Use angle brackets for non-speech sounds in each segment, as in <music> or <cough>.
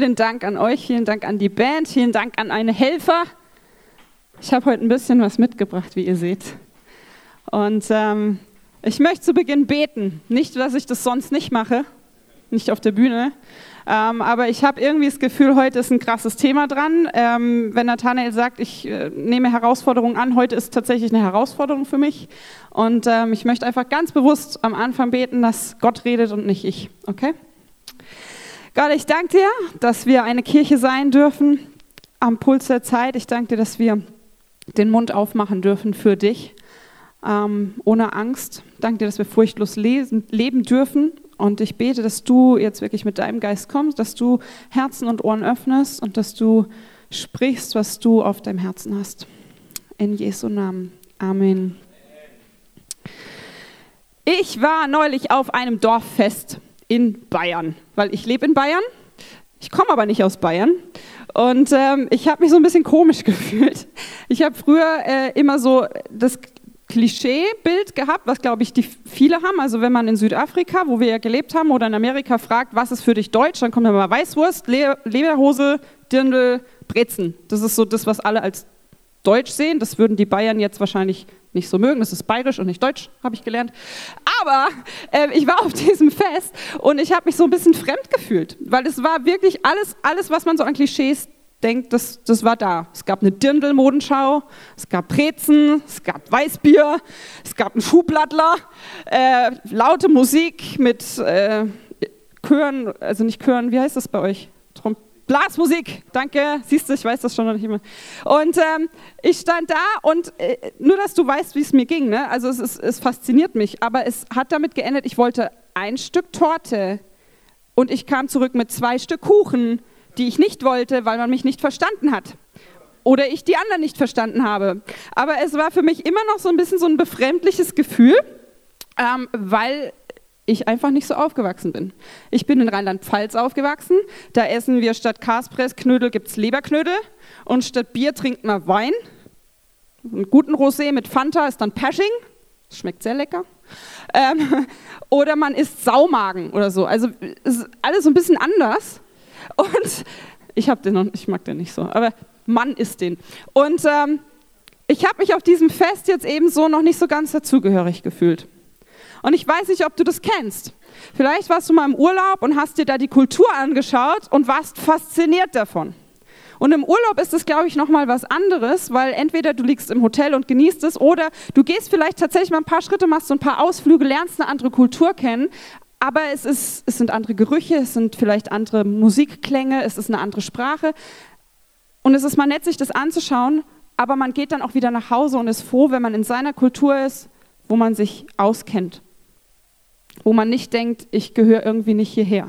Vielen Dank an euch, vielen Dank an die Band, vielen Dank an eine Helfer. Ich habe heute ein bisschen was mitgebracht, wie ihr seht. Und ähm, ich möchte zu Beginn beten. Nicht, dass ich das sonst nicht mache, nicht auf der Bühne, ähm, aber ich habe irgendwie das Gefühl, heute ist ein krasses Thema dran. Ähm, wenn Nathanael sagt, ich äh, nehme Herausforderungen an, heute ist tatsächlich eine Herausforderung für mich. Und ähm, ich möchte einfach ganz bewusst am Anfang beten, dass Gott redet und nicht ich. Okay? Gott, ich danke dir, dass wir eine Kirche sein dürfen am Puls der Zeit. Ich danke dir, dass wir den Mund aufmachen dürfen für dich, ähm, ohne Angst. Danke dir, dass wir furchtlos lesen, leben dürfen und ich bete, dass du jetzt wirklich mit deinem Geist kommst, dass du Herzen und Ohren öffnest und dass du sprichst, was du auf deinem Herzen hast. In Jesu Namen. Amen. Ich war neulich auf einem Dorffest in Bayern, weil ich lebe in Bayern. Ich komme aber nicht aus Bayern. Und ähm, ich habe mich so ein bisschen komisch <laughs> gefühlt. Ich habe früher äh, immer so das Klischeebild gehabt, was glaube ich die viele haben. Also wenn man in Südafrika, wo wir ja gelebt haben, oder in Amerika fragt, was ist für dich Deutsch, dann kommt immer Weißwurst, Le Lederhose, Dirndl, Brezen. Das ist so das, was alle als Deutsch sehen. Das würden die Bayern jetzt wahrscheinlich nicht so mögen. Das ist bayerisch und nicht deutsch, habe ich gelernt. Aber äh, ich war auf <laughs> diesem Fest und ich habe mich so ein bisschen fremd gefühlt, weil es war wirklich alles, alles, was man so an Klischees denkt, das, das war da. Es gab eine Dirndl-Modenschau, es gab Brezen, es gab Weißbier, es gab einen Schuhblattler, äh, laute Musik mit äh, Chören, also nicht Chören, wie heißt das bei euch? Blasmusik, danke, siehst du, ich weiß das schon noch nicht mehr. Und ähm, ich stand da und äh, nur, dass du weißt, wie es mir ging, ne? also es, ist, es fasziniert mich, aber es hat damit geendet, ich wollte ein Stück Torte und ich kam zurück mit zwei Stück Kuchen die ich nicht wollte, weil man mich nicht verstanden hat. Oder ich die anderen nicht verstanden habe. Aber es war für mich immer noch so ein bisschen so ein befremdliches Gefühl, ähm, weil ich einfach nicht so aufgewachsen bin. Ich bin in Rheinland-Pfalz aufgewachsen. Da essen wir statt Kaspressknödel gibt es Leberknödel und statt Bier trinkt man Wein. Einen guten Rosé mit Fanta ist dann Pashing. Schmeckt sehr lecker. Ähm, <laughs> oder man isst Saumagen oder so. Also ist alles so ein bisschen anders. Und <laughs> ich habe den noch, ich mag den nicht so, aber Mann ist den. Und ähm, ich habe mich auf diesem Fest jetzt eben so noch nicht so ganz dazugehörig gefühlt. Und ich weiß nicht, ob du das kennst. Vielleicht warst du mal im Urlaub und hast dir da die Kultur angeschaut und warst fasziniert davon. Und im Urlaub ist es, glaube ich, nochmal was anderes, weil entweder du liegst im Hotel und genießt es oder du gehst vielleicht tatsächlich mal ein paar Schritte, machst so ein paar Ausflüge, lernst eine andere Kultur kennen, aber es, ist, es sind andere Gerüche, es sind vielleicht andere Musikklänge, es ist eine andere Sprache. Und es ist mal nett, sich das anzuschauen, aber man geht dann auch wieder nach Hause und ist froh, wenn man in seiner Kultur ist, wo man sich auskennt. Wo man nicht denkt, ich gehöre irgendwie nicht hierher.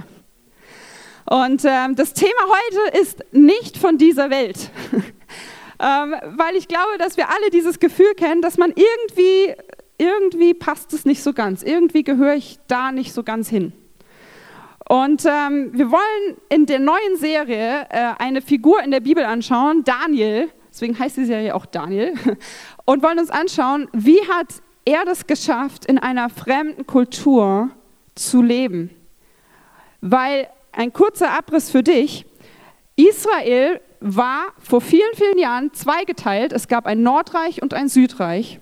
Und ähm, das Thema heute ist nicht von dieser Welt. <laughs> ähm, weil ich glaube, dass wir alle dieses Gefühl kennen, dass man irgendwie irgendwie passt es nicht so ganz. Irgendwie gehöre ich da nicht so ganz hin. Und ähm, wir wollen in der neuen Serie äh, eine Figur in der Bibel anschauen, Daniel, deswegen heißt die Serie auch Daniel, <laughs> und wollen uns anschauen, wie hat er das geschafft, in einer fremden Kultur zu leben. Weil ein kurzer Abriss für dich, Israel war vor vielen, vielen Jahren zweigeteilt. Es gab ein Nordreich und ein Südreich.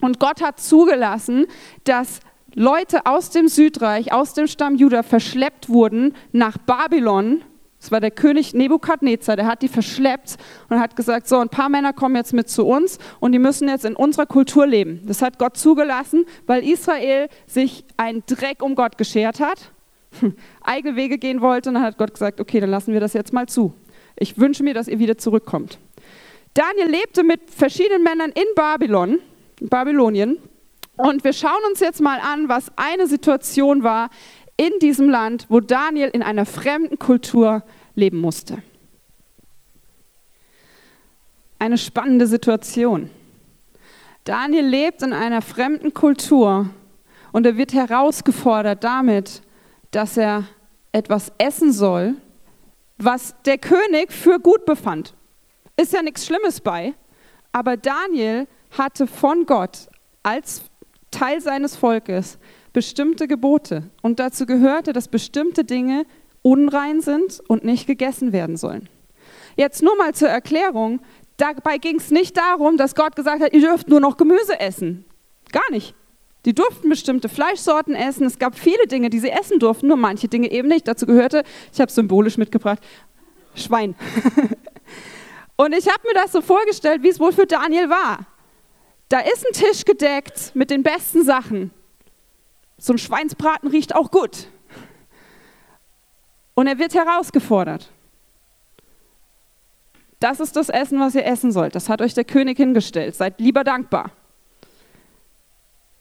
Und Gott hat zugelassen, dass Leute aus dem Südreich, aus dem Stamm Juda verschleppt wurden nach Babylon. Das war der König Nebukadnezar, der hat die verschleppt und hat gesagt, so ein paar Männer kommen jetzt mit zu uns und die müssen jetzt in unserer Kultur leben. Das hat Gott zugelassen, weil Israel sich einen Dreck um Gott geschert hat, eigene Wege gehen wollte und dann hat Gott gesagt, okay, dann lassen wir das jetzt mal zu. Ich wünsche mir, dass ihr wieder zurückkommt. Daniel lebte mit verschiedenen Männern in Babylon Babylonien. Und wir schauen uns jetzt mal an, was eine Situation war in diesem Land, wo Daniel in einer fremden Kultur leben musste. Eine spannende Situation. Daniel lebt in einer fremden Kultur und er wird herausgefordert damit, dass er etwas essen soll, was der König für gut befand. Ist ja nichts Schlimmes bei, aber Daniel hatte von Gott als Teil seines Volkes bestimmte Gebote. Und dazu gehörte, dass bestimmte Dinge unrein sind und nicht gegessen werden sollen. Jetzt nur mal zur Erklärung, dabei ging es nicht darum, dass Gott gesagt hat, ihr dürft nur noch Gemüse essen. Gar nicht. Die durften bestimmte Fleischsorten essen. Es gab viele Dinge, die sie essen durften, nur manche Dinge eben nicht. Dazu gehörte, ich habe symbolisch mitgebracht, Schwein. <laughs> Und ich habe mir das so vorgestellt, wie es wohl für Daniel war. Da ist ein Tisch gedeckt mit den besten Sachen. So ein Schweinsbraten riecht auch gut. Und er wird herausgefordert. Das ist das Essen, was ihr essen sollt. Das hat euch der König hingestellt. Seid lieber dankbar.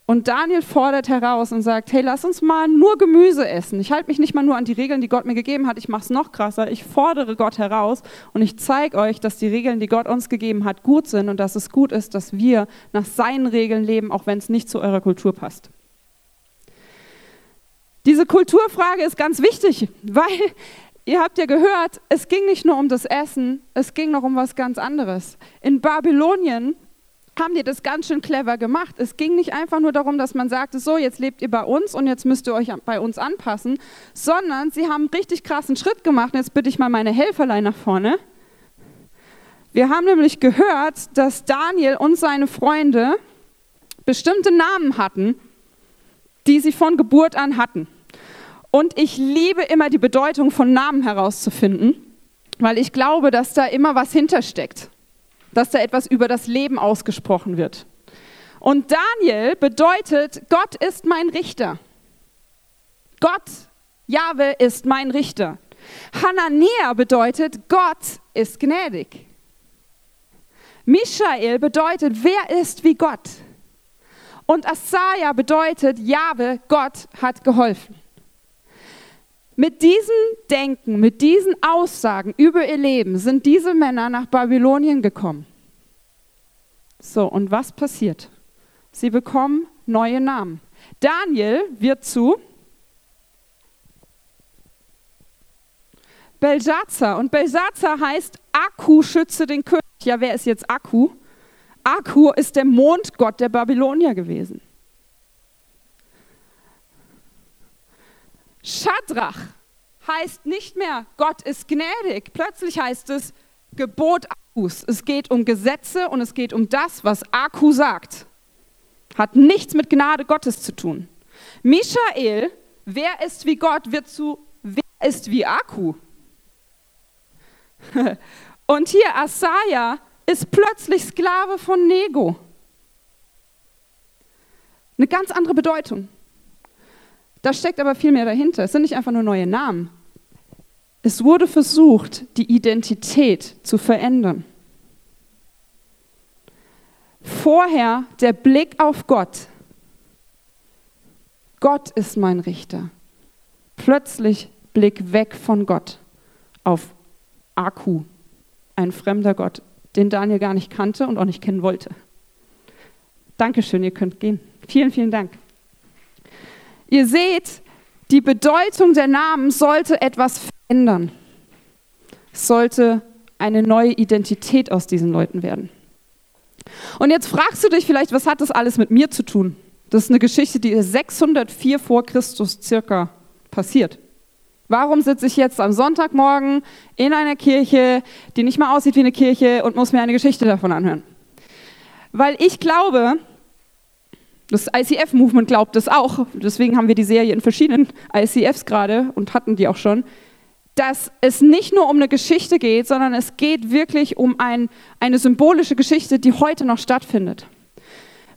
Und Daniel fordert heraus und sagt, hey, lass uns mal nur Gemüse essen. Ich halte mich nicht mal nur an die Regeln, die Gott mir gegeben hat, ich mache es noch krasser. Ich fordere Gott heraus und ich zeige euch, dass die Regeln, die Gott uns gegeben hat, gut sind und dass es gut ist, dass wir nach seinen Regeln leben, auch wenn es nicht zu eurer Kultur passt. Diese Kulturfrage ist ganz wichtig, weil ihr habt ja gehört, es ging nicht nur um das Essen, es ging noch um was ganz anderes. In Babylonien haben die das ganz schön clever gemacht. Es ging nicht einfach nur darum, dass man sagte, so, jetzt lebt ihr bei uns und jetzt müsst ihr euch bei uns anpassen, sondern sie haben einen richtig krassen Schritt gemacht. jetzt bitte ich mal meine Helferlein nach vorne. Wir haben nämlich gehört, dass Daniel und seine Freunde bestimmte Namen hatten, die sie von Geburt an hatten. Und ich liebe immer die Bedeutung von Namen herauszufinden, weil ich glaube, dass da immer was hintersteckt dass da etwas über das Leben ausgesprochen wird. Und Daniel bedeutet, Gott ist mein Richter. Gott, Jahwe, ist mein Richter. Hananea bedeutet, Gott ist gnädig. Michael bedeutet, wer ist wie Gott? Und Asaja bedeutet, Jahwe, Gott hat geholfen. Mit diesem Denken, mit diesen Aussagen über ihr Leben sind diese Männer nach Babylonien gekommen. So, und was passiert? Sie bekommen neue Namen. Daniel wird zu Belshazzar. Und Belshazzar heißt Akku schütze den König. Ja, wer ist jetzt Akku? Akku ist der Mondgott der Babylonier gewesen. Schadrach heißt nicht mehr, Gott ist gnädig. Plötzlich heißt es Gebot Akkus. Es geht um Gesetze und es geht um das, was Akku sagt. Hat nichts mit Gnade Gottes zu tun. Michael, wer ist wie Gott, wird zu wer ist wie Akku. <laughs> Und hier Asaja ist plötzlich Sklave von Nego. Eine ganz andere Bedeutung. Da steckt aber viel mehr dahinter. Es sind nicht einfach nur neue Namen. Es wurde versucht, die Identität zu verändern. Vorher der Blick auf Gott. Gott ist mein Richter. Plötzlich Blick weg von Gott auf Aku, ein fremder Gott, den Daniel gar nicht kannte und auch nicht kennen wollte. Dankeschön, ihr könnt gehen. Vielen, vielen Dank. Ihr seht, die Bedeutung der Namen sollte etwas verändern. Es sollte eine neue Identität aus diesen Leuten werden. Und jetzt fragst du dich vielleicht, was hat das alles mit mir zu tun? Das ist eine Geschichte, die 604 vor Christus circa passiert. Warum sitze ich jetzt am Sonntagmorgen in einer Kirche, die nicht mal aussieht wie eine Kirche und muss mir eine Geschichte davon anhören? Weil ich glaube, das ICF-Movement glaubt es auch, deswegen haben wir die Serie in verschiedenen ICFs gerade und hatten die auch schon, dass es nicht nur um eine Geschichte geht, sondern es geht wirklich um ein, eine symbolische Geschichte, die heute noch stattfindet.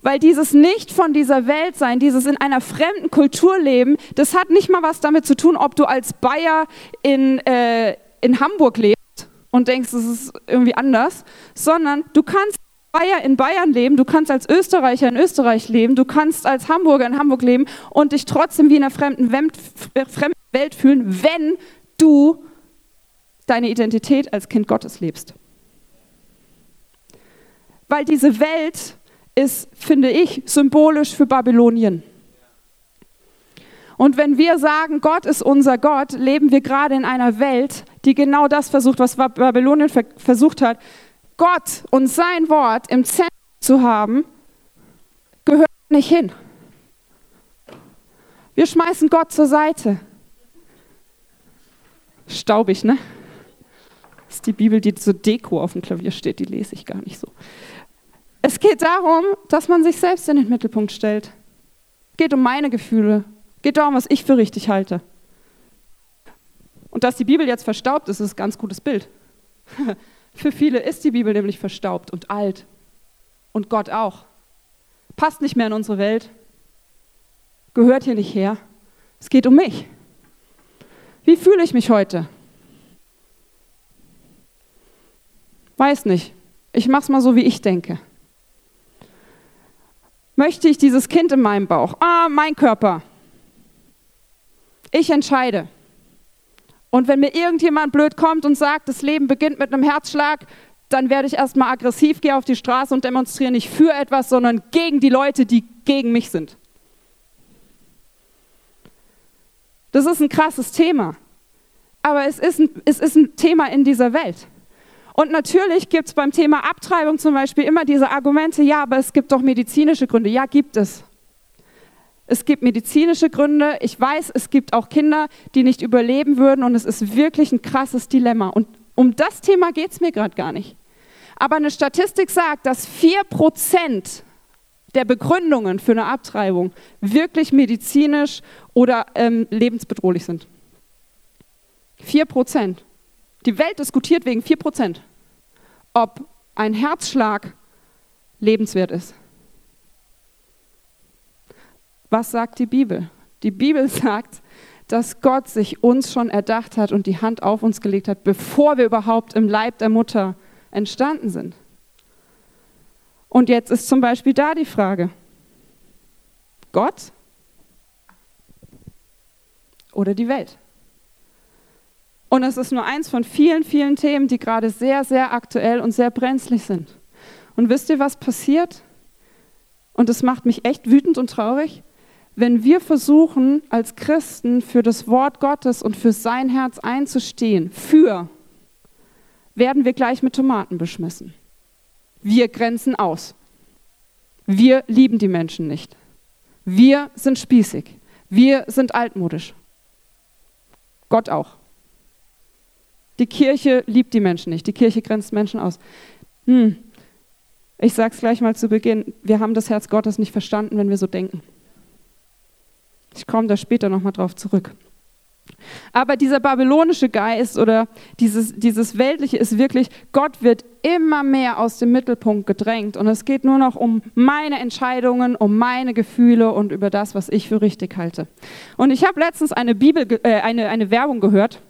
Weil dieses nicht von dieser Welt sein, dieses in einer fremden Kultur leben, das hat nicht mal was damit zu tun, ob du als Bayer in, äh, in Hamburg lebst und denkst, es ist irgendwie anders, sondern du kannst Bayer in Bayern leben, du kannst als Österreicher in Österreich leben, du kannst als Hamburger in Hamburg leben und dich trotzdem wie in einer fremden Welt fühlen, wenn du deine Identität als Kind Gottes lebst. Weil diese Welt ist, finde ich, symbolisch für Babylonien. Und wenn wir sagen, Gott ist unser Gott, leben wir gerade in einer Welt, die genau das versucht, was Babylonien versucht hat, Gott und sein Wort im Zentrum zu haben, gehört nicht hin. Wir schmeißen Gott zur Seite. Staubig, ne? Das ist die Bibel, die zur Deko auf dem Klavier steht, die lese ich gar nicht so. Es geht darum, dass man sich selbst in den Mittelpunkt stellt. Es geht um meine Gefühle. Es geht darum, was ich für richtig halte. Und dass die Bibel jetzt verstaubt ist, ist ein ganz gutes Bild. <laughs> für viele ist die Bibel nämlich verstaubt und alt. Und Gott auch. Passt nicht mehr in unsere Welt. Gehört hier nicht her. Es geht um mich. Wie fühle ich mich heute? Weiß nicht. Ich mache es mal so, wie ich denke. Möchte ich dieses Kind in meinem Bauch? Ah, mein Körper. Ich entscheide. Und wenn mir irgendjemand blöd kommt und sagt, das Leben beginnt mit einem Herzschlag, dann werde ich erstmal aggressiv, gehe auf die Straße und demonstriere nicht für etwas, sondern gegen die Leute, die gegen mich sind. Das ist ein krasses Thema. Aber es ist ein, es ist ein Thema in dieser Welt. Und natürlich gibt es beim Thema Abtreibung zum Beispiel immer diese Argumente, ja, aber es gibt doch medizinische Gründe. Ja, gibt es. Es gibt medizinische Gründe. Ich weiß, es gibt auch Kinder, die nicht überleben würden. Und es ist wirklich ein krasses Dilemma. Und um das Thema geht es mir gerade gar nicht. Aber eine Statistik sagt, dass 4% der Begründungen für eine Abtreibung wirklich medizinisch oder ähm, lebensbedrohlich sind. 4%. Die Welt diskutiert wegen 4%, ob ein Herzschlag lebenswert ist. Was sagt die Bibel? Die Bibel <laughs> sagt, dass Gott sich uns schon erdacht hat und die Hand auf uns gelegt hat, bevor wir überhaupt im Leib der Mutter entstanden sind. Und jetzt ist zum Beispiel da die Frage, Gott oder die Welt? Und es ist nur eins von vielen, vielen Themen, die gerade sehr, sehr aktuell und sehr brenzlig sind. Und wisst ihr, was passiert? Und es macht mich echt wütend und traurig, wenn wir versuchen, als Christen für das Wort Gottes und für sein Herz einzustehen, für, werden wir gleich mit Tomaten beschmissen. Wir grenzen aus. Wir lieben die Menschen nicht. Wir sind spießig. Wir sind altmodisch. Gott auch. Die Kirche liebt die Menschen nicht. Die Kirche grenzt Menschen aus. Hm. Ich sage es gleich mal zu Beginn. Wir haben das Herz Gottes nicht verstanden, wenn wir so denken. Ich komme da später nochmal drauf zurück. Aber dieser babylonische Geist oder dieses, dieses Weltliche ist wirklich, Gott wird immer mehr aus dem Mittelpunkt gedrängt und es geht nur noch um meine Entscheidungen, um meine Gefühle und über das, was ich für richtig halte. Und ich habe letztens eine, Bibel, äh, eine, eine Werbung gehört,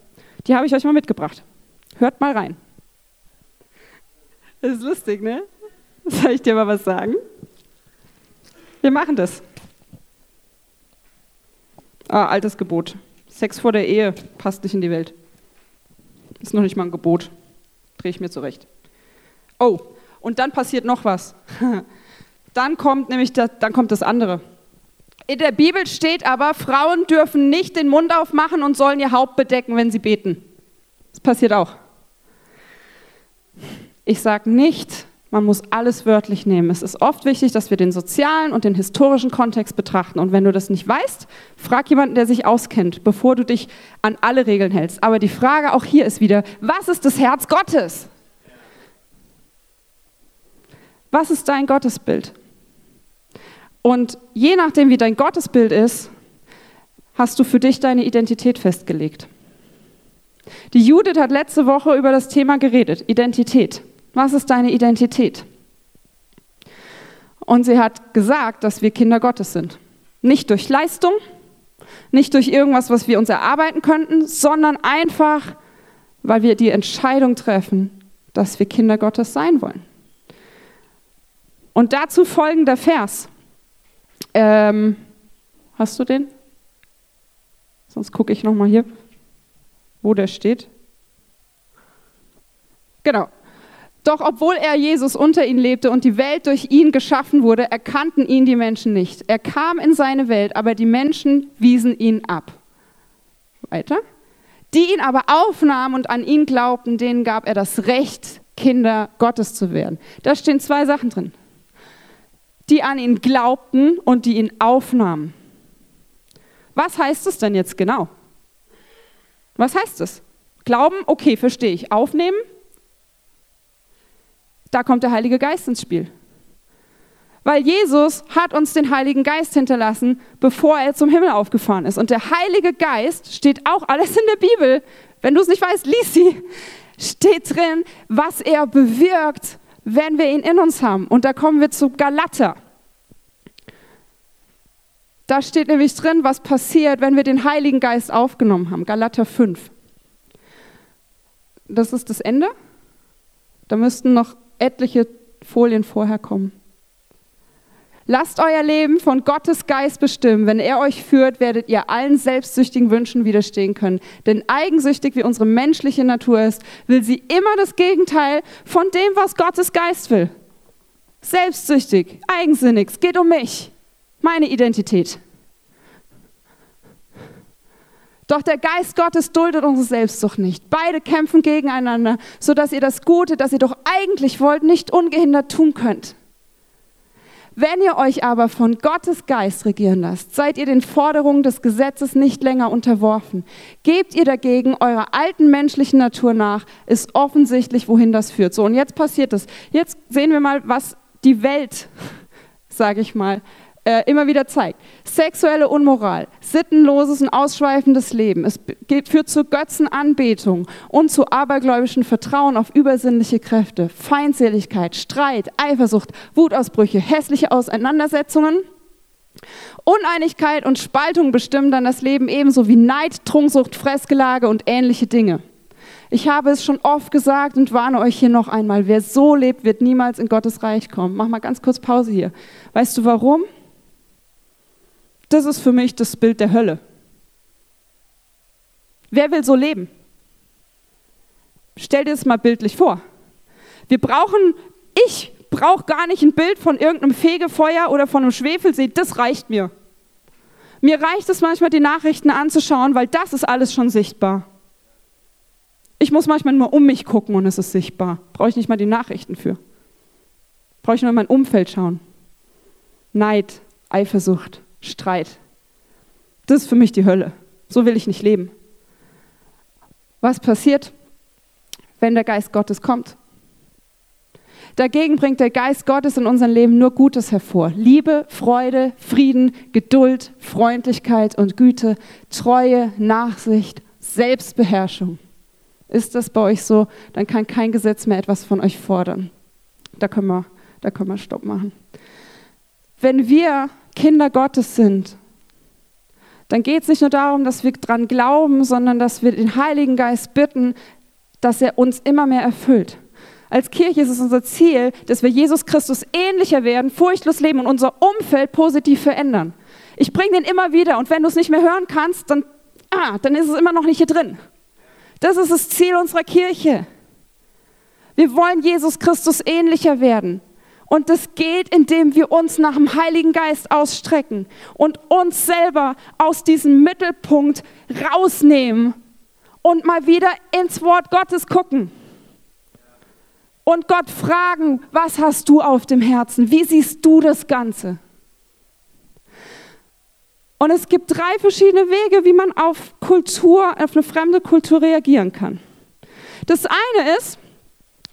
die habe ich euch mal mitgebracht. Hört mal rein. Das ist lustig, ne? Soll ich dir mal was sagen? Wir machen das. Ah, altes Gebot. Sex vor der Ehe passt nicht in die Welt. Ist noch nicht mal ein Gebot. Drehe ich mir zurecht. Oh, und dann passiert noch was. <laughs> Dann kommt nämlich das, dann kommt das andere. In der Bibel steht aber, Frauen dürfen nicht den Mund aufmachen und sollen ihr Haupt bedecken, wenn sie beten. Das passiert auch. Ich sage nicht, man muss alles wörtlich nehmen. Es ist oft wichtig, dass wir den sozialen und den historischen Kontext betrachten. Und wenn du das nicht weißt, frag jemanden, der sich auskennt, bevor du dich an alle Regeln hältst. Aber die Frage auch hier ist wieder, was ist das Herz Gottes? Was ist dein Gottesbild? Und je nachdem, wie dein Gottesbild ist, hast du für dich deine Identität festgelegt. Die Judith hat letzte Woche über das Thema geredet, Identität. Was ist deine Identität? Und sie hat gesagt, dass wir Kinder Gottes sind. Nicht durch Leistung, nicht durch irgendwas, was wir uns erarbeiten könnten, sondern einfach, weil wir die Entscheidung treffen, dass wir Kinder Gottes sein wollen. Und dazu folgender Vers. Ähm, hast du den? Sonst gucke ich nochmal hier, wo der steht. Genau. Doch obwohl er Jesus unter ihnen lebte und die Welt durch ihn geschaffen wurde, erkannten ihn die Menschen nicht. Er kam in seine Welt, aber die Menschen wiesen ihn ab. Weiter. Die ihn aber aufnahmen und an ihn glaubten, denen gab er das Recht, Kinder Gottes zu werden. Da stehen zwei Sachen drin. Die an ihn glaubten und die ihn aufnahmen. Was heißt es denn jetzt genau? Was heißt es? Glauben, okay, verstehe ich. Aufnehmen, da kommt der Heilige Geist ins Spiel. Weil Jesus hat uns den Heiligen Geist hinterlassen, bevor er zum Himmel aufgefahren ist. Und der Heilige Geist steht auch alles in der Bibel. Wenn du es nicht weißt, lies sie. Steht drin, was er bewirkt, wenn wir ihn in uns haben. Und da kommen wir zu Galater. Da steht nämlich drin, was passiert, wenn wir den Heiligen Geist aufgenommen haben. Galater 5. Das ist das Ende. Da müssten noch etliche Folien vorher kommen. Lasst euer Leben von Gottes Geist bestimmen. Wenn er euch führt, werdet ihr allen selbstsüchtigen Wünschen widerstehen können. Denn eigensüchtig wie unsere menschliche Natur ist, will sie immer das Gegenteil von dem, was Gottes Geist will. Selbstsüchtig, eigensinnig, es geht um mich, meine Identität. Doch der Geist Gottes duldet unsere Selbstsucht nicht. Beide kämpfen gegeneinander, sodass ihr das Gute, das ihr doch eigentlich wollt, nicht ungehindert tun könnt. Wenn ihr euch aber von Gottes Geist regieren lasst, seid ihr den Forderungen des Gesetzes nicht länger unterworfen. Gebt ihr dagegen eurer alten menschlichen Natur nach, ist offensichtlich, wohin das führt. So, und jetzt passiert es. Jetzt sehen wir mal, was die Welt, <laughs> sage ich mal, äh, immer wieder zeigt. Sexuelle Unmoral, sittenloses und ausschweifendes Leben. Es führt zu Götzenanbetung und zu abergläubischen Vertrauen auf übersinnliche Kräfte, Feindseligkeit, Streit, Eifersucht, Wutausbrüche, hässliche Auseinandersetzungen. Uneinigkeit und Spaltung bestimmen dann das Leben ebenso wie Neid, Trunksucht, Fressgelage und ähnliche Dinge. Ich habe es schon oft gesagt und warne euch hier noch einmal. Wer so lebt, wird niemals in Gottes Reich kommen. Mach mal ganz kurz Pause hier. Weißt du warum? Das ist für mich das Bild der Hölle. Wer will so leben? Stell dir das mal bildlich vor. Wir brauchen, ich brauche gar nicht ein Bild von irgendeinem Fegefeuer oder von einem Schwefelsee, das reicht mir. Mir reicht es manchmal, die Nachrichten anzuschauen, weil das ist alles schon sichtbar. Ich muss manchmal nur um mich gucken und es ist sichtbar. Brauche ich nicht mal die Nachrichten für. Brauche ich nur in mein Umfeld schauen. Neid, Eifersucht, Streit. Das ist für mich die Hölle. So will ich nicht leben. Was passiert, wenn der Geist Gottes kommt? Dagegen bringt der Geist Gottes in unserem Leben nur Gutes hervor. Liebe, Freude, Frieden, Geduld, Freundlichkeit und Güte, Treue, Nachsicht, Selbstbeherrschung. Ist das bei euch so, dann kann kein Gesetz mehr etwas von euch fordern. Da können wir, da können wir Stopp machen. Wenn wir Kinder Gottes sind, dann geht es nicht nur darum, dass wir dran glauben, sondern dass wir den Heiligen Geist bitten, dass er uns immer mehr erfüllt. Als Kirche ist es unser Ziel, dass wir Jesus Christus ähnlicher werden, furchtlos leben und unser Umfeld positiv verändern. Ich bringe den immer wieder und wenn du es nicht mehr hören kannst, dann, ah, dann ist es immer noch nicht hier drin. Das ist das Ziel unserer Kirche. Wir wollen Jesus Christus ähnlicher werden. Und das geht, indem wir uns nach dem Heiligen Geist ausstrecken und uns selber aus diesem Mittelpunkt rausnehmen und mal wieder ins Wort Gottes gucken. Und Gott fragen, was hast du auf dem Herzen? Wie siehst du das Ganze? Und es gibt drei verschiedene Wege, wie man auf Kultur, auf eine fremde Kultur reagieren kann. Das eine ist,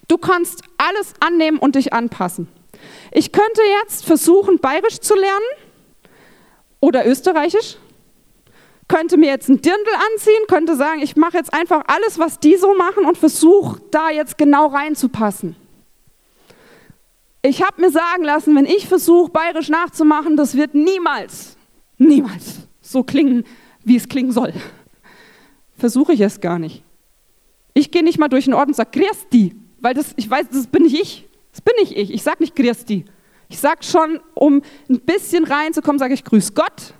du kannst alles annehmen und dich anpassen. Ich könnte jetzt versuchen, bayerisch zu lernen oder österreichisch. Könnte mir jetzt ein Dirndl anziehen, könnte sagen, ich mache jetzt einfach alles, was die so machen und versuche da jetzt genau reinzupassen. Ich habe mir sagen lassen, wenn ich versuche, bayerisch nachzumachen, das wird niemals, niemals so klingen, wie es klingen soll. Versuche ich es gar nicht. Ich gehe nicht mal durch den Ort und sage, die, weil das, ich weiß, das bin nicht ich. Das bin nicht ich. Ich sage nicht Christi. Ich sage schon, um ein bisschen reinzukommen, sage ich Grüß Gott.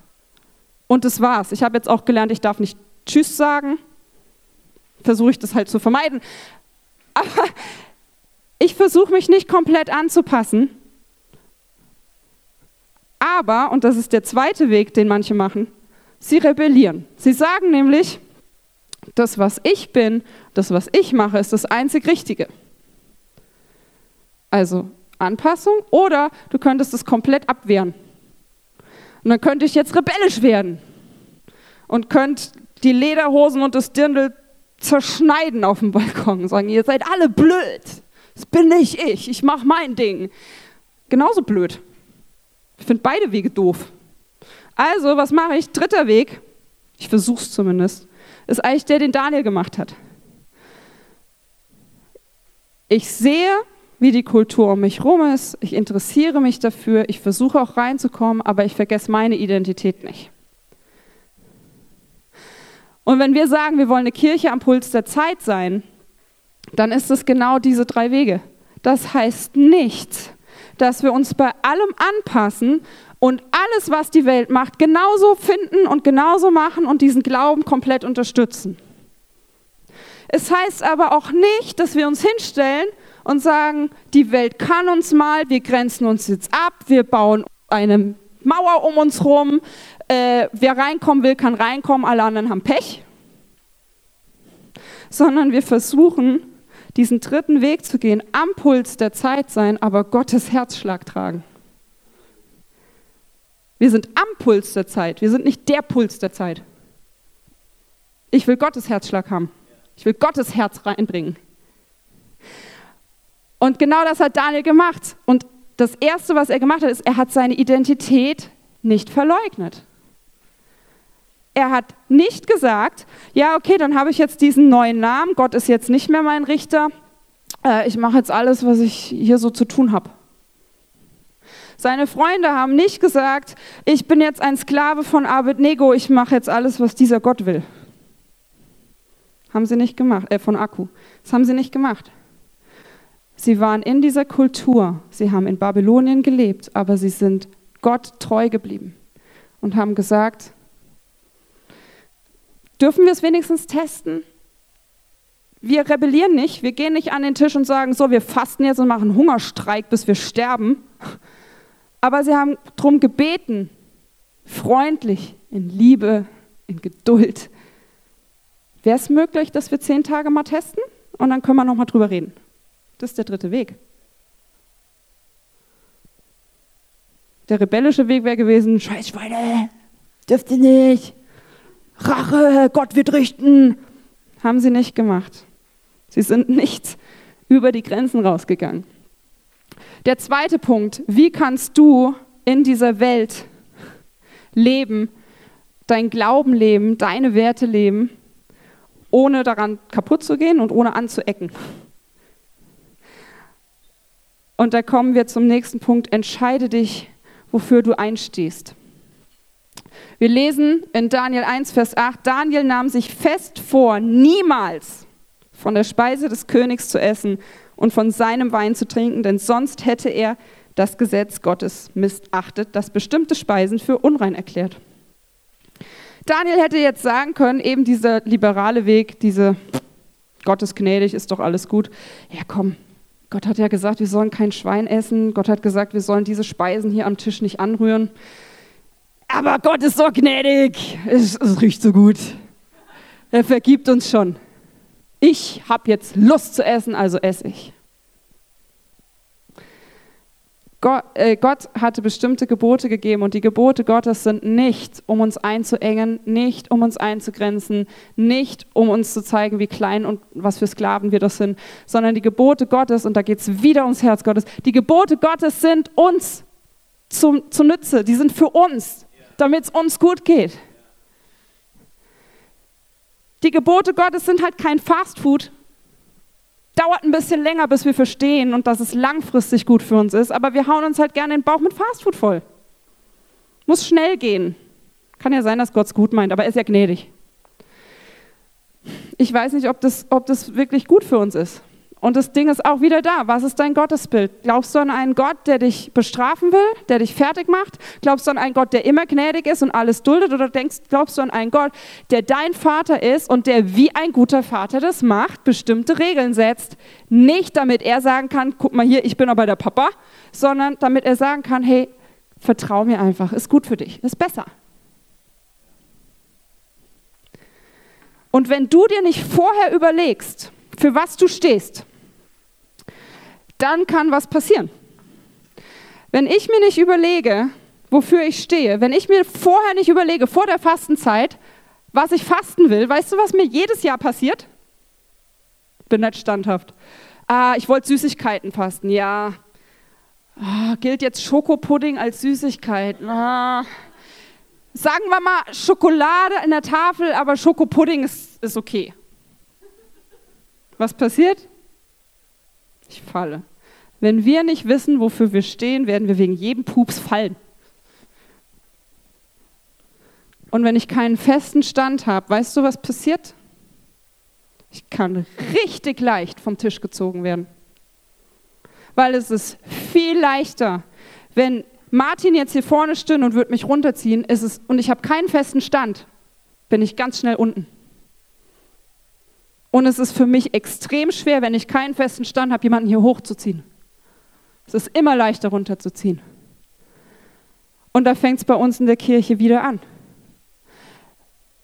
Und das war's. Ich habe jetzt auch gelernt, ich darf nicht Tschüss sagen. Versuche ich das halt zu vermeiden. Aber <laughs> ich versuche mich nicht komplett anzupassen. Aber, und das ist der zweite Weg, den manche machen, sie rebellieren. Sie sagen nämlich, das, was ich bin, das, was ich mache, ist das einzig Richtige. Also Anpassung. Oder du könntest es komplett abwehren. Und dann könnte ich jetzt rebellisch werden und könnte die Lederhosen und das Dirndl zerschneiden auf dem Balkon und sagen, ihr seid alle blöd. Das bin nicht ich, ich mache mein Ding. Genauso blöd. Ich finde beide Wege doof. Also, was mache ich? Dritter Weg, ich versuche es zumindest, ist eigentlich der, den Daniel gemacht hat. Ich sehe, wie die Kultur um mich rum ist, ich interessiere mich dafür, ich versuche auch reinzukommen, aber ich vergesse meine Identität nicht. Und wenn wir sagen, wir wollen eine Kirche am Puls der Zeit sein, dann ist es genau diese drei Wege. Das heißt nicht, dass wir uns bei allem anpassen und alles, was die Welt macht, genauso finden und genauso machen und diesen Glauben komplett unterstützen. Es heißt aber auch nicht, dass wir uns hinstellen und sagen, die Welt kann uns mal, wir grenzen uns jetzt ab, wir bauen eine Mauer um uns rum, äh, wer reinkommen will, kann reinkommen, alle anderen haben Pech. Sondern wir versuchen, diesen dritten Weg zu gehen, am Puls der Zeit sein, aber Gottes Herzschlag tragen. Wir sind am Puls der Zeit, wir sind nicht der Puls der Zeit. Ich will Gottes Herzschlag haben. Ich will Gottes Herz reinbringen. Und genau das hat Daniel gemacht. Und das Erste, was er gemacht hat, ist, er hat seine Identität nicht verleugnet. Er hat nicht gesagt, ja, okay, dann habe ich jetzt diesen neuen Namen, Gott ist jetzt nicht mehr mein Richter, äh, ich mache jetzt alles, was ich hier so zu tun habe. Seine Freunde haben nicht gesagt, ich bin jetzt ein Sklave von Abednego, ich mache jetzt alles, was dieser Gott will. Haben sie nicht gemacht, äh, von Akku. Das haben sie nicht gemacht. Sie waren in dieser Kultur, sie haben in Babylonien gelebt, aber sie sind Gott treu geblieben und haben gesagt, dürfen wir es wenigstens testen? Wir rebellieren nicht, wir gehen nicht an den Tisch und sagen, so, wir fasten jetzt und machen Hungerstreik, bis wir sterben. Aber sie haben darum gebeten, freundlich, in Liebe, in Geduld. Wäre es möglich, dass wir zehn Tage mal testen und dann können wir nochmal drüber reden? Das ist der dritte Weg. Der rebellische Weg wäre gewesen, Scheißschweine, dürft ihr nicht. Rache, Gott wird richten. Haben sie nicht gemacht. Sie sind nicht <laughs> über die Grenzen rausgegangen. Der zweite Punkt, wie kannst du in dieser Welt leben, dein Glauben leben, deine Werte leben, ohne daran kaputt zu gehen und ohne anzuecken? Und da kommen wir zum nächsten Punkt. Entscheide dich, wofür du einstehst. Wir lesen in Daniel 1, Vers 8, Daniel nahm sich fest vor, niemals von der Speise des Königs zu essen und von seinem Wein zu trinken, denn sonst hätte er das Gesetz Gottes missachtet, das bestimmte Speisen für unrein erklärt. Daniel hätte jetzt sagen können, eben dieser liberale Weg, diese Gottes gnädig, ist doch alles gut. Ja, komm, Gott hat ja gesagt, wir sollen kein Schwein essen. Gott hat gesagt, wir sollen diese Speisen hier am Tisch nicht anrühren. Aber Gott ist so gnädig. Es, es riecht so gut. Er vergibt uns schon. Ich habe jetzt Lust zu essen, also esse ich. Gott, äh, Gott, hatte bestimmte Gebote gegeben und die Gebote Gottes sind nicht, um uns einzuengen, nicht um uns einzugrenzen, nicht um uns zu zeigen, wie klein und was für Sklaven wir das sind, sondern die Gebote Gottes, und da geht es wieder ums Herz Gottes, die Gebote Gottes sind uns zum, zu Nütze, die sind für uns, damit es uns gut geht. Die Gebote Gottes sind halt kein Fastfood, dauert ein bisschen länger, bis wir verstehen und dass es langfristig gut für uns ist, aber wir hauen uns halt gerne den Bauch mit Fastfood voll. Muss schnell gehen. Kann ja sein, dass Gott es gut meint, aber er ist ja gnädig. Ich weiß nicht, ob das, ob das wirklich gut für uns ist. Und das Ding ist auch wieder da. Was ist dein Gottesbild? Glaubst du an einen Gott, der dich bestrafen will, der dich fertig macht? Glaubst du an einen Gott, der immer gnädig ist und alles duldet? Oder denkst, glaubst du an einen Gott, der dein Vater ist und der wie ein guter Vater das macht, bestimmte Regeln setzt? Nicht damit er sagen kann, guck mal hier, ich bin aber der Papa, sondern damit er sagen kann, hey, vertrau mir einfach, ist gut für dich, ist besser. Und wenn du dir nicht vorher überlegst, für was du stehst, dann kann was passieren. Wenn ich mir nicht überlege, wofür ich stehe, wenn ich mir vorher nicht überlege, vor der Fastenzeit, was ich fasten will, weißt du, was mir jedes Jahr passiert? bin nicht standhaft. Ah, ich wollte Süßigkeiten fasten. Ja. Ah, gilt jetzt Schokopudding als Süßigkeit? Ah. Sagen wir mal Schokolade in der Tafel, aber Schokopudding ist, ist okay. Was passiert? Ich falle. Wenn wir nicht wissen, wofür wir stehen, werden wir wegen jedem Pups fallen. Und wenn ich keinen festen Stand habe, weißt du, was passiert? Ich kann richtig leicht vom Tisch gezogen werden. Weil es ist viel leichter, wenn Martin jetzt hier vorne stünde und würde mich runterziehen, ist es, und ich habe keinen festen Stand, bin ich ganz schnell unten. Und es ist für mich extrem schwer, wenn ich keinen festen Stand habe, jemanden hier hochzuziehen. Es ist immer leichter runterzuziehen. Und da fängt es bei uns in der Kirche wieder an.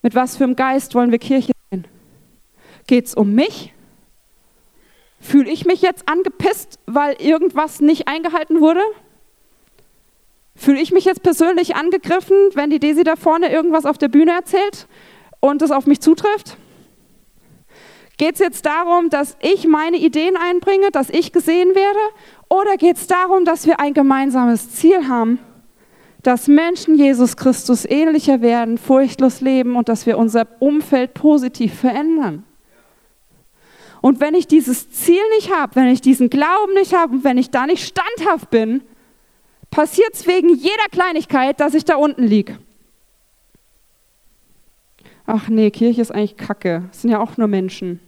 Mit was für einem Geist wollen wir Kirche sein? Geht es um mich? Fühle ich mich jetzt angepisst, weil irgendwas nicht eingehalten wurde? Fühle ich mich jetzt persönlich angegriffen, wenn die Desi da vorne irgendwas auf der Bühne erzählt und es auf mich zutrifft? Geht es jetzt darum, dass ich meine Ideen einbringe, dass ich gesehen werde? Oder geht es darum, dass wir ein gemeinsames Ziel haben, dass Menschen Jesus Christus ähnlicher werden, furchtlos leben und dass wir unser Umfeld positiv verändern? Und wenn ich dieses Ziel nicht habe, wenn ich diesen Glauben nicht habe und wenn ich da nicht standhaft bin, passiert es wegen jeder Kleinigkeit, dass ich da unten liege. Ach nee, Kirche ist eigentlich Kacke. Es sind ja auch nur Menschen.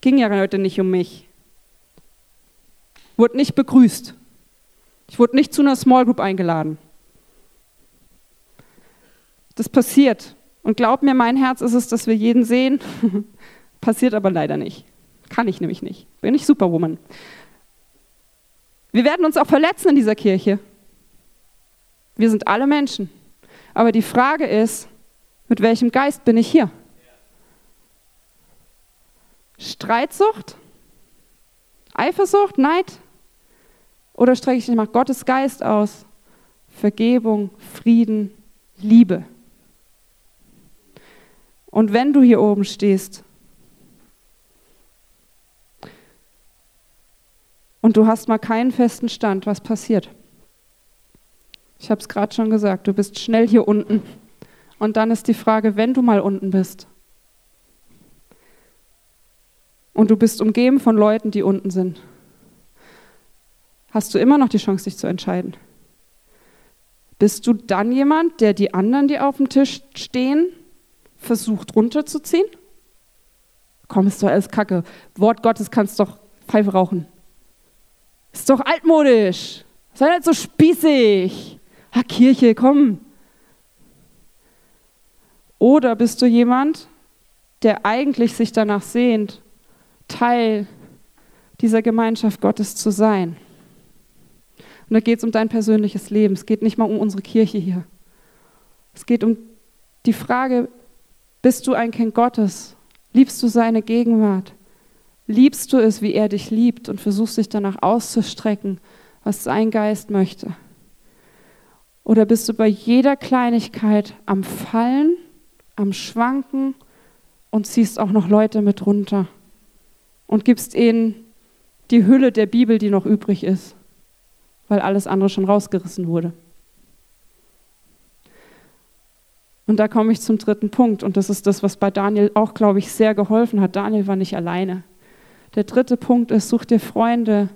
Ging ja heute nicht um mich. Wurde nicht begrüßt. Ich wurde nicht zu einer Small Group eingeladen. Das passiert. Und glaub mir, mein Herz ist es, dass wir jeden sehen. <laughs> passiert aber leider nicht. Kann ich nämlich nicht. Bin ich Superwoman. Wir werden uns auch verletzen in dieser Kirche. Wir sind alle Menschen. Aber die Frage ist, mit welchem Geist bin ich hier? Streitsucht? Eifersucht? Neid? Oder strecke ich mich nach Gottes Geist aus? Vergebung, Frieden, Liebe. Und wenn du hier oben stehst und du hast mal keinen festen Stand, was passiert? Ich habe es gerade schon gesagt, du bist schnell hier unten. Und dann ist die Frage, wenn du mal unten bist, und du bist umgeben von Leuten, die unten sind, hast du immer noch die Chance, dich zu entscheiden. Bist du dann jemand, der die anderen, die auf dem Tisch stehen, versucht runterzuziehen? Komm, ist doch alles Kacke. Wort Gottes kannst doch Pfeife rauchen. Ist doch altmodisch. Sei nicht so spießig. Ha, Kirche, komm. Oder bist du jemand, der eigentlich sich danach sehnt, Teil dieser Gemeinschaft Gottes zu sein. Und da geht es um dein persönliches Leben. Es geht nicht mal um unsere Kirche hier. Es geht um die Frage, bist du ein Kind Gottes? Liebst du seine Gegenwart? Liebst du es, wie er dich liebt und versuchst dich danach auszustrecken, was sein Geist möchte? Oder bist du bei jeder Kleinigkeit am Fallen, am Schwanken und ziehst auch noch Leute mit runter? Und gibst ihnen die Hülle der Bibel, die noch übrig ist, weil alles andere schon rausgerissen wurde. Und da komme ich zum dritten Punkt und das ist das, was bei Daniel auch, glaube ich, sehr geholfen hat. Daniel war nicht alleine. Der dritte Punkt ist, such dir Freunde,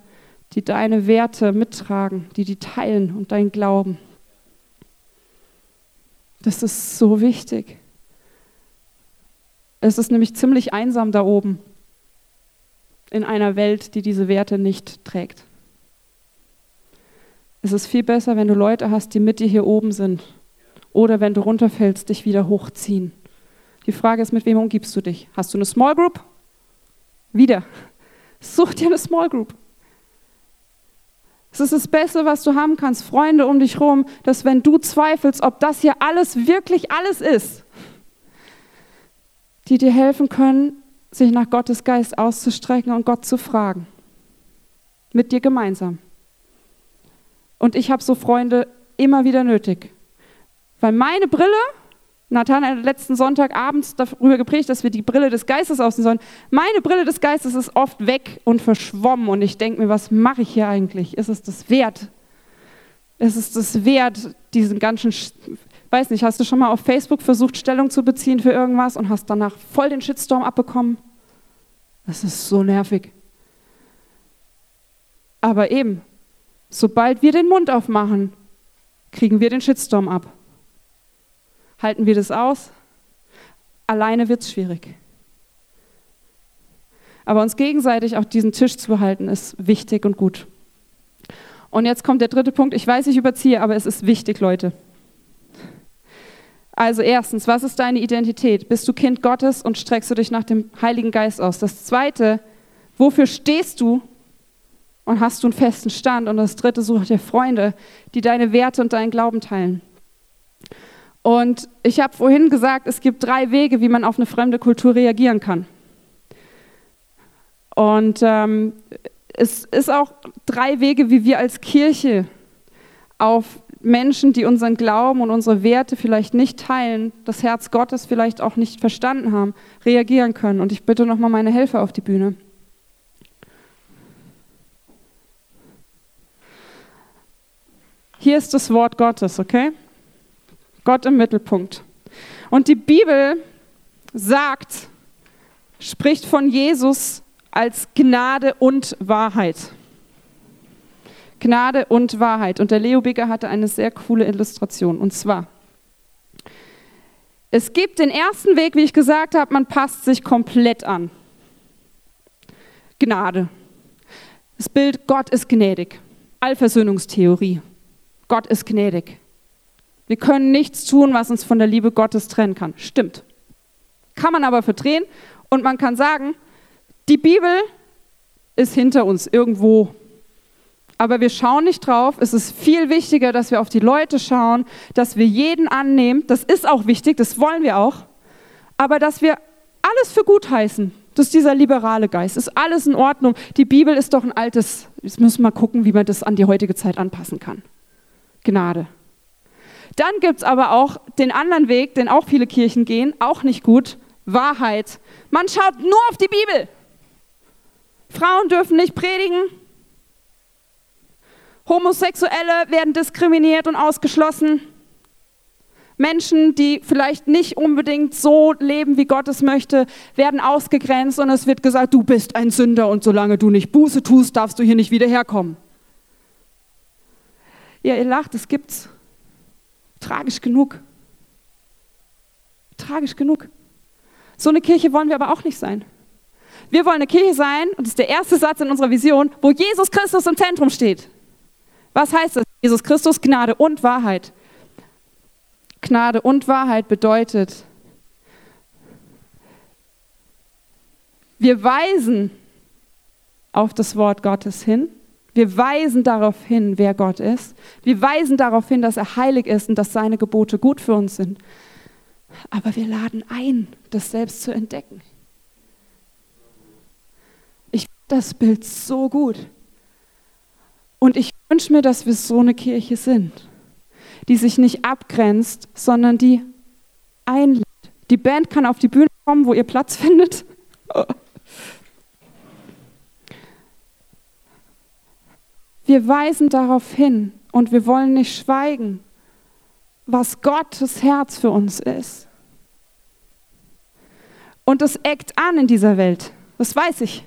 die deine Werte mittragen, die die teilen und dein Glauben. Das ist so wichtig. Es ist nämlich ziemlich einsam da oben in einer Welt, die diese Werte nicht trägt. Es ist viel besser, wenn du Leute hast, die mit dir hier oben sind. Oder wenn du runterfällst, dich wieder hochziehen. Die Frage ist, mit wem umgibst du dich? Hast du eine Small Group? Wieder. Such dir eine Small Group. Es ist das Beste, was du haben kannst, Freunde um dich herum, dass wenn du zweifelst, ob das hier alles wirklich alles ist, die dir helfen können, sich nach Gottes Geist auszustrecken und Gott zu fragen. Mit dir gemeinsam. Und ich habe so Freunde immer wieder nötig. Weil meine Brille, Nathan hat letzten Sonntagabend darüber gepredigt, dass wir die Brille des Geistes aussehen sollen. Meine Brille des Geistes ist oft weg und verschwommen und ich denke mir, was mache ich hier eigentlich? Ist es das wert? Ist es das wert, diesen ganzen, weiß nicht, hast du schon mal auf Facebook versucht, Stellung zu beziehen für irgendwas und hast danach voll den Shitstorm abbekommen? Das ist so nervig. Aber eben, sobald wir den Mund aufmachen, kriegen wir den Shitstorm ab. Halten wir das aus? Alleine wird es schwierig. Aber uns gegenseitig auf diesen Tisch zu behalten, ist wichtig und gut. Und jetzt kommt der dritte Punkt. Ich weiß, ich überziehe, aber es ist wichtig, Leute. Also erstens, was ist deine Identität? Bist du Kind Gottes und streckst du dich nach dem Heiligen Geist aus? Das zweite, wofür stehst du und hast du einen festen Stand? Und das dritte, such dir Freunde, die deine Werte und deinen Glauben teilen. Und ich habe vorhin gesagt, es gibt drei Wege, wie man auf eine fremde Kultur reagieren kann. Und ähm, es ist auch drei Wege, wie wir als Kirche auf Menschen, die unseren Glauben und unsere Werte vielleicht nicht teilen, das Herz Gottes vielleicht auch nicht verstanden haben, reagieren können. Und ich bitte nochmal meine Helfer auf die Bühne. Hier ist das Wort Gottes, okay? Gott im Mittelpunkt. Und die Bibel sagt, spricht von Jesus als Gnade und Wahrheit. Gnade und Wahrheit. Und der Leo Bigger hatte eine sehr coole Illustration. Und zwar, es gibt den ersten Weg, wie ich gesagt habe, man passt sich komplett an. Gnade. Das Bild, Gott ist gnädig. Allversöhnungstheorie. Gott ist gnädig. Wir können nichts tun, was uns von der Liebe Gottes trennen kann. Stimmt. Kann man aber verdrehen und man kann sagen, die Bibel ist hinter uns irgendwo. Aber wir schauen nicht drauf. Es ist viel wichtiger, dass wir auf die Leute schauen, dass wir jeden annehmen. Das ist auch wichtig, das wollen wir auch. Aber dass wir alles für gut heißen. Das ist dieser liberale Geist. Ist alles in Ordnung. Die Bibel ist doch ein altes. Jetzt müssen wir mal gucken, wie man das an die heutige Zeit anpassen kann. Gnade. Dann gibt es aber auch den anderen Weg, den auch viele Kirchen gehen, auch nicht gut, Wahrheit. Man schaut nur auf die Bibel. Frauen dürfen nicht predigen. Homosexuelle werden diskriminiert und ausgeschlossen. Menschen, die vielleicht nicht unbedingt so leben, wie Gott es möchte, werden ausgegrenzt und es wird gesagt, du bist ein Sünder und solange du nicht Buße tust, darfst du hier nicht wieder herkommen. Ja, ihr lacht, es gibt's. Tragisch genug. Tragisch genug. So eine Kirche wollen wir aber auch nicht sein. Wir wollen eine Kirche sein, und das ist der erste Satz in unserer Vision, wo Jesus Christus im Zentrum steht. Was heißt das? Jesus Christus, Gnade und Wahrheit. Gnade und Wahrheit bedeutet, wir weisen auf das Wort Gottes hin wir weisen darauf hin, wer Gott ist. Wir weisen darauf hin, dass er heilig ist und dass seine Gebote gut für uns sind. Aber wir laden ein, das selbst zu entdecken. Ich finde das Bild so gut. Und ich wünsche mir, dass wir so eine Kirche sind, die sich nicht abgrenzt, sondern die einlädt. Die Band kann auf die Bühne kommen, wo ihr Platz <laughs> findet. Wir weisen darauf hin und wir wollen nicht schweigen, was Gottes Herz für uns ist. Und das eckt an in dieser Welt. Das weiß ich.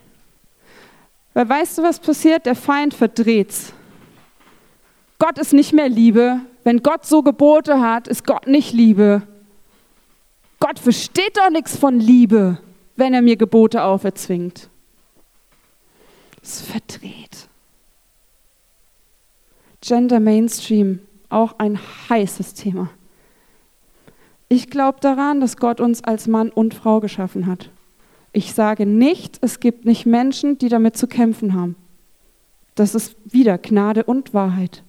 Weil weißt du, was passiert? Der Feind verdreht's. Gott ist nicht mehr Liebe. Wenn Gott so Gebote hat, ist Gott nicht Liebe. Gott versteht doch nichts von Liebe, wenn er mir Gebote auferzwingt. Es verdreht. Gender Mainstream, auch ein heißes Thema. Ich glaube daran, dass Gott uns als Mann und Frau geschaffen hat. Ich sage nicht, es gibt nicht Menschen, die damit zu kämpfen haben. Das ist wieder Gnade und Wahrheit.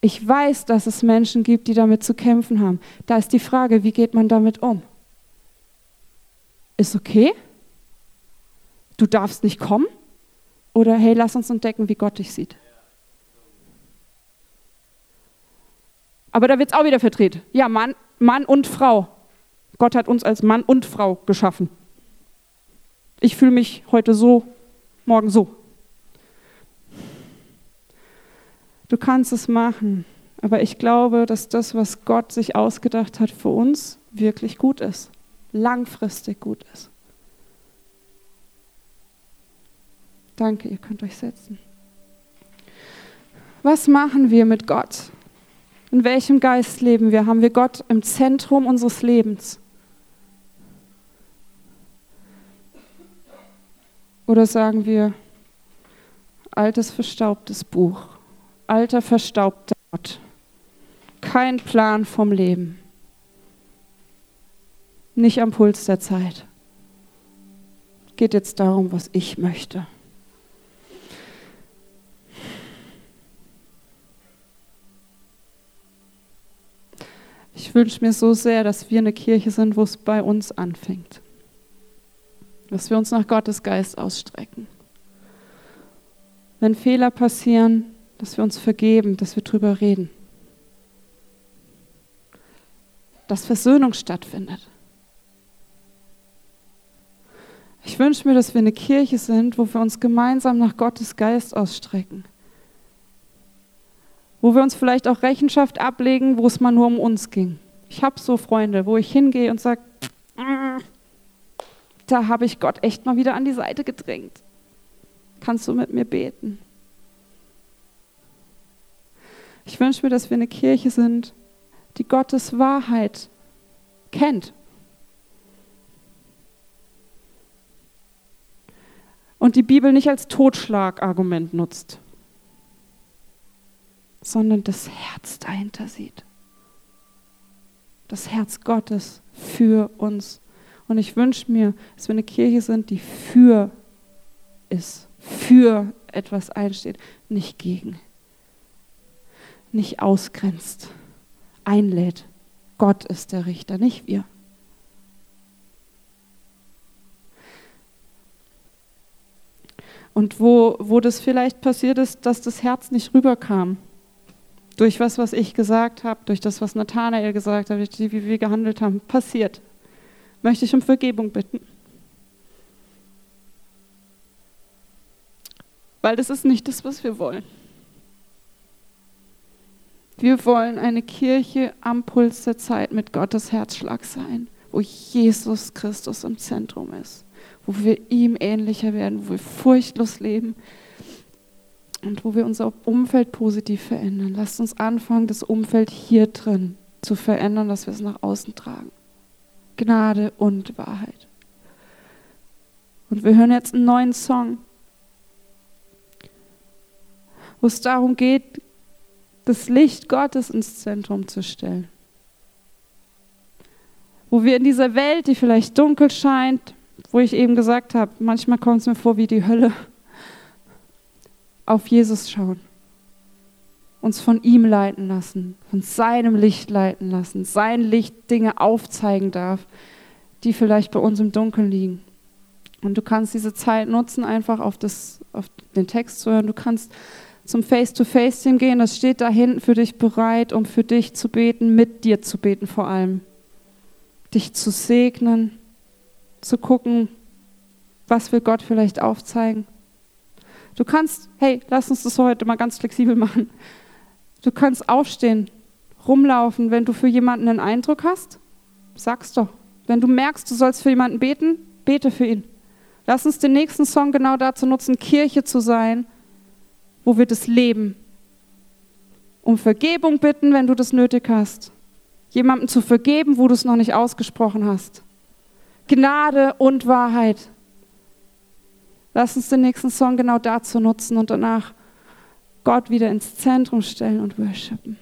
Ich weiß, dass es Menschen gibt, die damit zu kämpfen haben. Da ist die Frage, wie geht man damit um? Ist okay? Du darfst nicht kommen? Oder hey, lass uns entdecken, wie Gott dich sieht. Aber da wird es auch wieder verdreht. Ja, Mann, Mann und Frau. Gott hat uns als Mann und Frau geschaffen. Ich fühle mich heute so, morgen so. Du kannst es machen, aber ich glaube, dass das, was Gott sich ausgedacht hat für uns, wirklich gut ist, langfristig gut ist. Danke, ihr könnt euch setzen. Was machen wir mit Gott? In welchem Geist leben wir? Haben wir Gott im Zentrum unseres Lebens? Oder sagen wir, altes, verstaubtes Buch, alter, verstaubter Gott, kein Plan vom Leben, nicht am Puls der Zeit. Geht jetzt darum, was ich möchte. Ich wünsche mir so sehr, dass wir eine Kirche sind, wo es bei uns anfängt. Dass wir uns nach Gottes Geist ausstrecken. Wenn Fehler passieren, dass wir uns vergeben, dass wir drüber reden. Dass Versöhnung stattfindet. Ich wünsche mir, dass wir eine Kirche sind, wo wir uns gemeinsam nach Gottes Geist ausstrecken wo wir uns vielleicht auch Rechenschaft ablegen, wo es mal nur um uns ging. Ich habe so Freunde, wo ich hingehe und sage, da habe ich Gott echt mal wieder an die Seite gedrängt. Kannst du mit mir beten? Ich wünsche mir, dass wir eine Kirche sind, die Gottes Wahrheit kennt. Und die Bibel nicht als Totschlagargument nutzt sondern das Herz dahinter sieht. Das Herz Gottes für uns. Und ich wünsche mir, dass wir eine Kirche sind, die für ist, für etwas einsteht, nicht gegen, nicht ausgrenzt, einlädt. Gott ist der Richter, nicht wir. Und wo, wo das vielleicht passiert ist, dass das Herz nicht rüberkam, durch was, was ich gesagt habe, durch das, was Nathanael gesagt hat, wie wir gehandelt haben, passiert, möchte ich um Vergebung bitten. Weil das ist nicht das, was wir wollen. Wir wollen eine Kirche am Puls der Zeit mit Gottes Herzschlag sein, wo Jesus Christus im Zentrum ist, wo wir ihm ähnlicher werden, wo wir furchtlos leben, und wo wir unser Umfeld positiv verändern. Lasst uns anfangen, das Umfeld hier drin zu verändern, dass wir es nach außen tragen. Gnade und Wahrheit. Und wir hören jetzt einen neuen Song, wo es darum geht, das Licht Gottes ins Zentrum zu stellen. Wo wir in dieser Welt, die vielleicht dunkel scheint, wo ich eben gesagt habe, manchmal kommt es mir vor wie die Hölle, auf Jesus schauen, uns von ihm leiten lassen, von seinem Licht leiten lassen, sein Licht Dinge aufzeigen darf, die vielleicht bei uns im Dunkeln liegen. Und du kannst diese Zeit nutzen, einfach auf, das, auf den Text zu hören. Du kannst zum Face-to-Face-Team gehen, das steht da hinten für dich bereit, um für dich zu beten, mit dir zu beten vor allem. Dich zu segnen, zu gucken, was will Gott vielleicht aufzeigen. Du kannst, hey, lass uns das heute mal ganz flexibel <laughs> machen. Du kannst aufstehen, rumlaufen, wenn du für jemanden einen Eindruck hast, sag's doch. Wenn du merkst, du sollst für jemanden beten, bete für ihn. Lass uns den nächsten Song genau dazu nutzen, Kirche zu sein, wo wir das leben. Um Vergebung bitten, wenn du das nötig hast. Jemandem zu vergeben, wo du es noch nicht ausgesprochen hast. Gnade und Wahrheit. Lass uns den nächsten Song genau dazu nutzen und danach Gott wieder ins Zentrum stellen und worshipen.